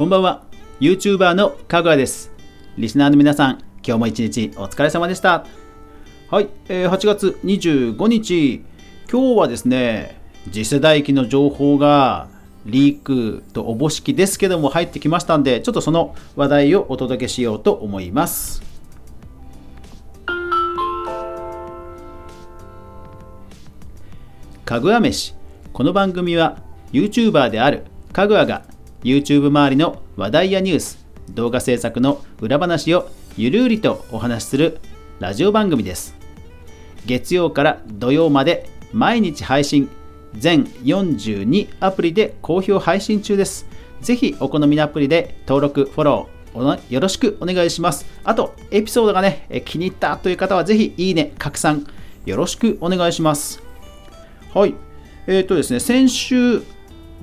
こんばんは。YouTuber のかぐわです。リスナーの皆さん今日も一日お疲れ様でした。はい、えー8月25日今日はですね次世代機の情報がリークとおぼしきですけども入ってきましたんでちょっとその話題をお届けしようと思います。かぐわ飯。この番組は YouTuber であるかぐわが YouTube 周りの話題やニュース動画制作の裏話をゆるりとお話しするラジオ番組です。月曜から土曜まで毎日配信全42アプリで好評配信中です。ぜひお好みのアプリで登録フォローよろしくお願いします。あとエピソードがね気に入ったという方はぜひいいね拡散よろしくお願いします。はい。えっ、とですね先週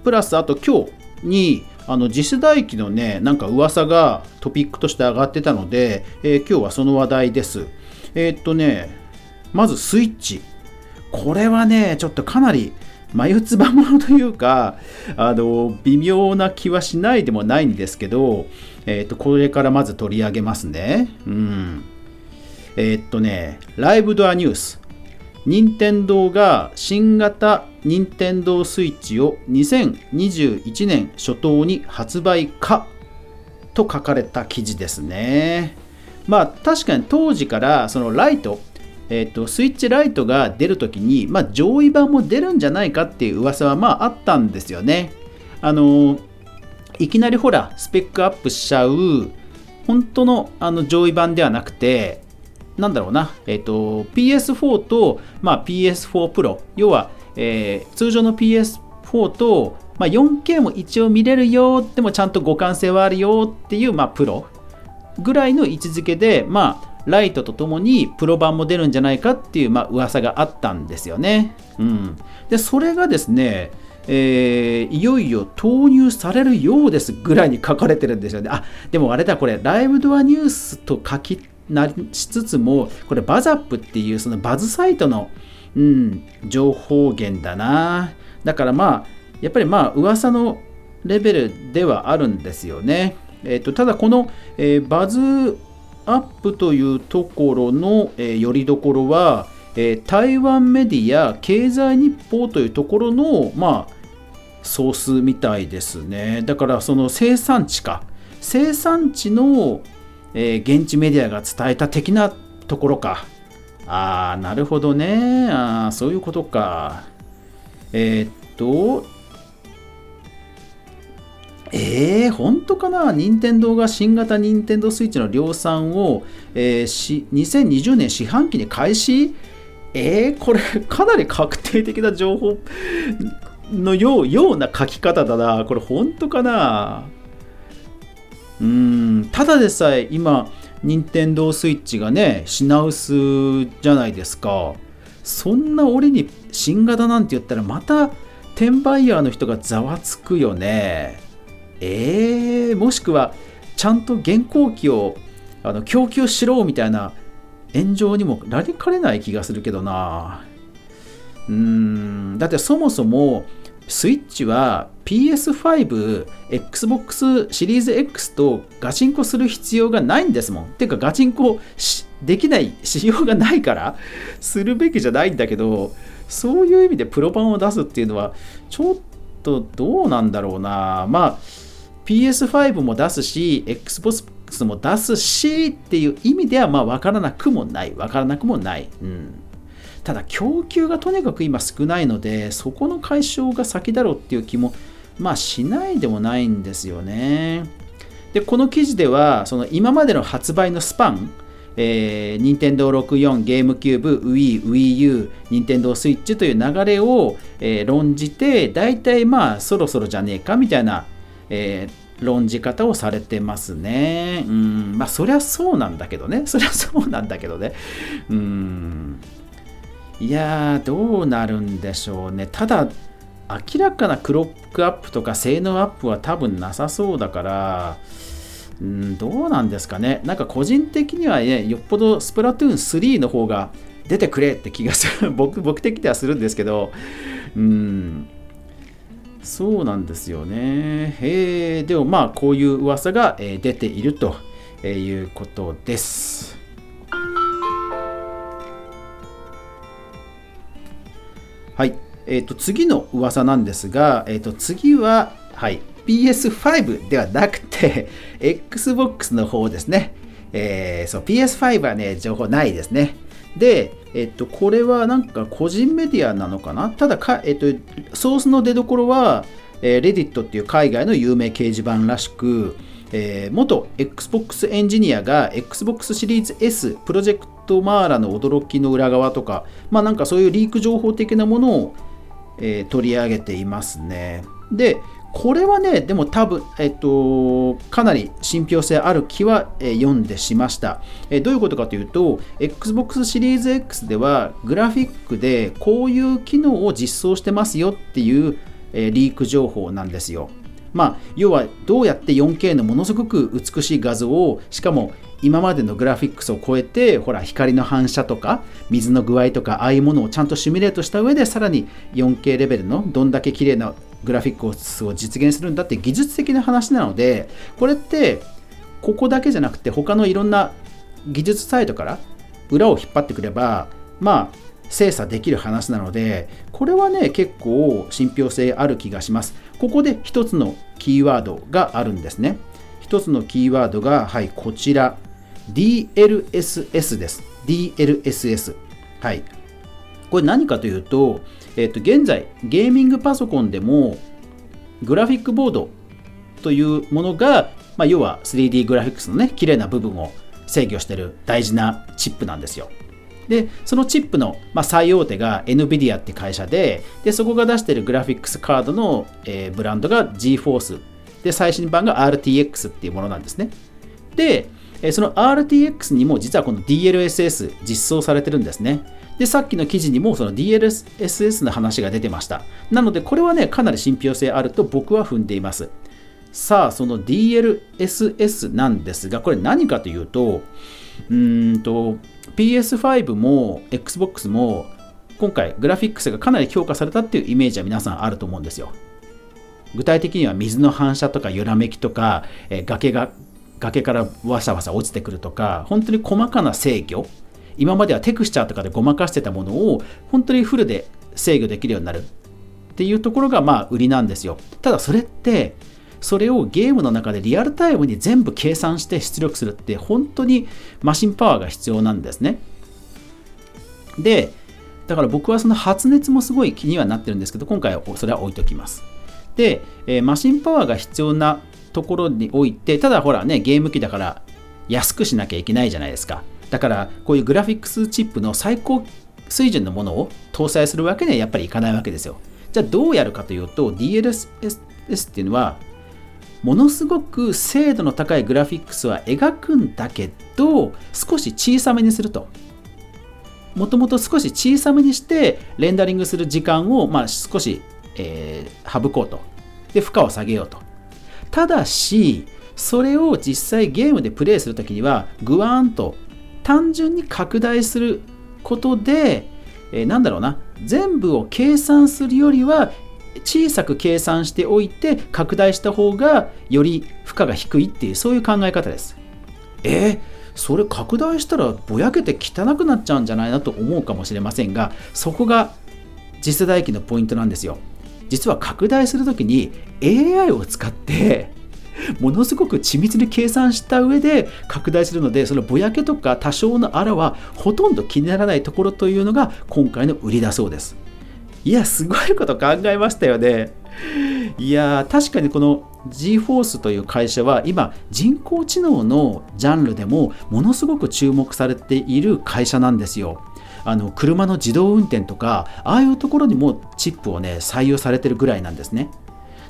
プラスあと今日にあの次世代機のねなんか噂がトピックとして上がってたので、えー今日はその話題です。えーっとねまずスイッチ。これはねちょっとかなり眉唾物というかあの微妙な気はしないでもないんですけど、えーっとこれからまず取り上げますね。うん。えーっとねライブドアニュース。任天堂が新型任天堂スイッチを2021年初頭に発売かと書かれた記事ですね。まあ確かに当時からそのライト、えー、とスイッチライトが出るときに、まあ、上位版も出るんじゃないかっていう噂はまああったんですよね。あのいきなりほらスペックアップしちゃう本当のあの上位版ではなくてなんだろうな、えっ、と、PS4 と、まあ、PS4 Pro、要は、えー通常の PS4 と、まあ、4K も一応見れるよ、でもちゃんと互換性はあるよっていう、まあ、プロぐらいの位置づけで、まあ、ライトとともにプロ版も出るんじゃないかっていう、まあ、噂があったんですよね。うん。で、それがですね、えーいよいよ投入されるようですぐらいに書かれてるんですよね。あでもあれだ、これ、ライブドアニュースと書きなしつつも、これ、バザップっていうそのバズサイトの、うん、情報源だな。だからまあ、やっぱりまあ、噂のレベルではあるんですよね。えっとただ、この、えーバズアップというところの、えー、よりどころは、えー台湾メディア経済日報というところの、まあ、ソースみたいですね。だからその生産地か。生産地の、えー現地メディアが伝えた的なところか。ああ、なるほどね。あーそういうことか。えーっと、えー、本当かな？任天堂が新型任天堂スイッチの量産を、えーし2020年四半期に開始？えー、これかなり確定的な情報のようような書き方だな。これ本当かな？うん、ただでさえ今、任天堂スイッチがね、品薄じゃないですか。そんな俺に新型なんて言ったらまた転売ヤーの人がざわつくよね。えー、もしくはちゃんと現行機をあの供給しろみたいな炎上にもなりかねない気がするけどな。うんだってそもそもスイッチは PS5、Xbox シリーズ X とガチンコする必要がないんですもん。ていうかガチンコできない仕様がないからするべきじゃないんだけどそういう意味でプロ版を出すっていうのはちょっとどうなんだろうな。まあ PS5 も出すし Xbox も出すしっていう意味ではまあ分からなくもない分からなくもない。うんただ供給がとにかく今少ないのでそこの解消が先だろうっていう気もまあしないでもないんですよね。でこの記事ではその今までの発売のスパンえー、任天堂64、ゲームキューブ、Wii、Wii U、任天堂スイッチという流れを、えー論じて、大体まあそろそろじゃねえかみたいな、えー論じ方をされてますね。うん、まあそりゃそうなんだけどね。そりゃそうなんだけどね。うん。いやー、どうなるんでしょうね。ただ、明らかなクロックアップとか性能アップは多分なさそうだから、うん、どうなんですかね。なんか個人的にはね、よっぽどスプラトゥーン3の方が出てくれって気がする。僕僕的にはするんですけど、うん、そうなんですよね。えー、でもまあこういう噂が、え、出ているということです。はい。えっ、ー、と次の噂なんですが、えっ、ー、と次は、はい、PS5 ではなくて Xbox の方ですね。えー、そう PS5 はね、情報ないですね。で、えっと、これはなんか個人メディアなのかな？ただか、えっと、ソースの出どころは、えー、Reddit っていう海外の有名掲示板らしく、えー、元 Xbox エンジニアが Xbox シリーズ S プロジェクトトマーラの驚きの裏側とか、まあなんかそういうリーク情報的なものを、えー、取り上げていますね。で、これはね、でも多分、えっと、かなり信憑性ある気は、え読んでしました、えどういうことかというと、Xbox シリーズ X ではグラフィックでこういう機能を実装してますよっていう、えリーク情報なんですよ。まあ、要はどうやって 4K のものすごく美しい画像をしかも今までのグラフィックスを超えてほら光の反射とか水の具合とかああいうものをちゃんとシミュレートした上でさらに 4K レベルのどんだけ綺麗なグラフィックスを実現するんだって技術的な話なのでこれってここだけじゃなくて他のいろんな技術サイトから裏を引っ張ってくればまあ精査できる話なのでこれはね結構信憑性ある気がします。ここで一つのキーワードがあるんですね。一つのキーワードがはいこちら DLSS です DLSS はいこれ何かというとえっと、現在、ゲーミングパソコンでも、グラフィックボードというものが、まあ、要は 3D グラフィックスのね、綺麗な部分を制御している大事なチップなんですよ。で、そのチップの、まあ、最大手が NVIDIA って会社で、でそこが出しているグラフィックスカードの、えー、ブランドが GForce。で、最新版が RTX っていうものなんですね。で、その RTX にも実はこの DLSS 実装されてるんですね。で、さっきの記事にもその DLSS の話が出てました。なので、これはね、かなり信憑性あると僕は踏んでいます。さあ、その DLSS なんですが、これ何かというと、うんと、PS5 も Xbox も今回グラフィックスがかなり強化されたっていうイメージは皆さんあると思うんですよ。具体的には水の反射とか揺らめきとか、え崖が崖からわさわさ落ちてくるとか本当に細かな制御今まではテクスチャーとかでごまかしてたものを本当にフルで制御できるようになる。っていうところがまあ売りなんですよ。ただそれってそれをゲームの中でリアルタイムに全部計算して出力するって本当にマシンパワーが必要なんですね。でだから僕はその発熱もすごい気にはなってるんですけど今回はそれは置いときます。で、えー、マシンパワーが必要なところにおいてただほらねゲーム機だから安くしなきゃいけないじゃないですかだからこういうグラフィックスチップの最高水準のものを搭載するわけにはやっぱりいかないわけですよ。じゃあどうやるかというと DLSS っていうのはものすごく精度の高いグラフィックスは描くんだけど少し小さめにすると。もともと少し小さめにしてレンダリングする時間をまあ少し、えー、省こうと。で、負荷を下げようと。ただし、それを実際ゲームでプレイするときにはグワーンと単純に拡大することで、えー、なんだろうな全部を計算するよりは小さく計算しておいて拡大した方がより負荷が低いっていうそういう考え方です。えー、それ拡大したらぼやけて汚くなっちゃうんじゃないなと思うかもしれませんがそこが次世代機のポイントなんですよ。実は拡大するときに AI を使ってものすごく緻密に計算した上で拡大するのでそのぼやけとか多少のあらはほとんど気にならないところというのが今回の売りだそうです。いやすごいこと考えましたよね。いや確かにこの GForce という会社は今人工知能のジャンルでもものすごく注目されている会社なんですよ。あの車の自動運転とかああいうところにもチップをね採用されてるぐらいなんですね。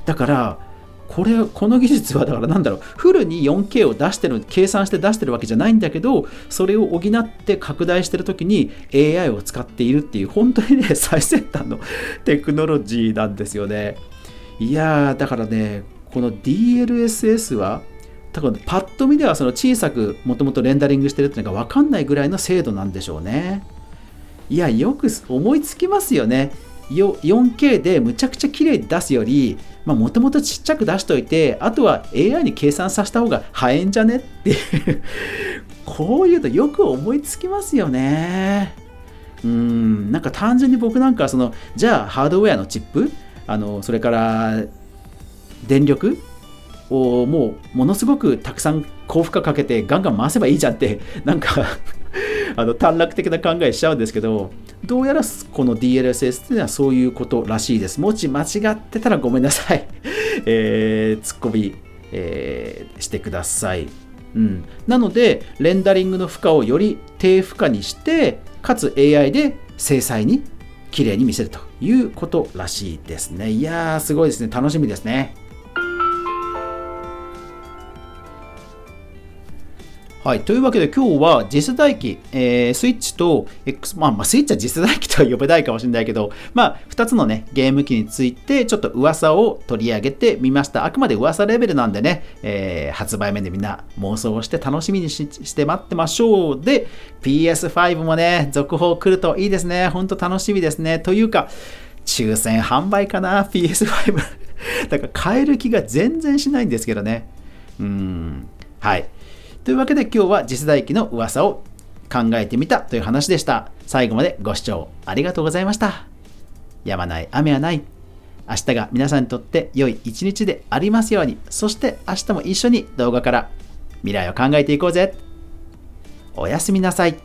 だからこれこの技術はだからなんだろうフルに 4K を出してる計算して出してるわけじゃないんだけどそれを補って拡大してる時に AI を使っているっていう本当にね 最先端のテクノロジーなんですよね。いやーだからねこの DLSS は多分パッと見ではその小さくもともとレンダリングしてるっていうのが分かんないぐらいの精度なんでしょうね。いやよく思いつきますよね。4K でむちゃくちゃ綺麗に出すよりもともとちっちゃく出しといてあとは AI に計算させた方が早いんじゃねっていう。こういうとよく思いつきますよね。うん。なんか単純に僕なんかそのじゃあハードウェアのチップあのそれから電力をもうものすごくたくさん高負荷かけてガンガン回せばいいじゃんってなんかあの短絡的な考えしちゃうんですけどどうやらこの DLSS っていうのはそういうことらしいです。もし間違ってたらごめんなさい、えー、ツッコミ、えー、してください、うん、なのでレンダリングの負荷をより低負荷にしてかつ AI で精細に綺麗に見せるということらしいですね。いやーすごいですね。楽しみですね。はい、というわけで今日は次世代機、えー、スイッチと X、まあ、まあ、スイッチは次世代機とは呼べないかもしれないけど、まあ、2つのね、ゲーム機についてちょっと噂を取り上げてみました。あくまで噂レベルなんでね、えー、発売面でみんな妄想をして楽しみにして待ってましょう。で、PS5 もね、続報来るといいですね。ほんと楽しみですね。というか、抽選販売かな、PS5。だから買える気が全然しないんですけどね。うん。はい。というわけで今日は次世代機の噂を考えてみたという話でした。最後までご視聴ありがとうございました。やまない雨はない。明日が皆さんにとって良い一日でありますように。そして明日も一緒に動画から未来を考えていこうぜ。おやすみなさい。